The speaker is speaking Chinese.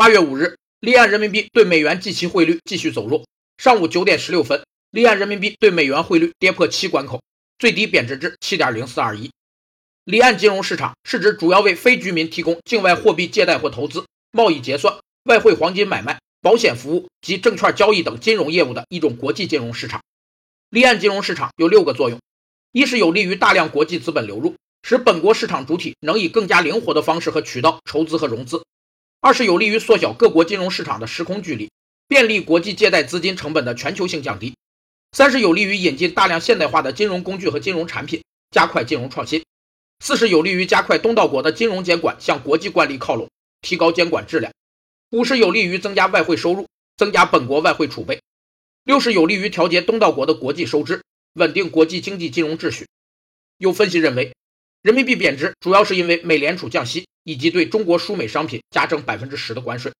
八月五日，离岸人民币对美元即期汇率继续走弱。上午九点十六分，离岸人民币对美元汇率跌破七关口，最低贬值至七点零四二一。离岸金融市场是指主要为非居民提供境外货币借贷或投资、贸易结算、外汇黄金买卖、保险服务及证券交易等金融业务的一种国际金融市场。离岸金融市场有六个作用：一是有利于大量国际资本流入，使本国市场主体能以更加灵活的方式和渠道筹资和融资；二是有利于缩小各国金融市场的时空距离，便利国际借贷资金成本的全球性降低；三是有利于引进大量现代化的金融工具和金融产品，加快金融创新。四是有利于加快东道国的金融监管向国际惯例靠拢，提高监管质量；五是有利于增加外汇收入，增加本国外汇储备；六是有利于调节东道国的国际收支，稳定国际经济金融秩序。有分析认为，人民币贬值主要是因为美联储降息以及对中国输美商品加征百分之十的关税。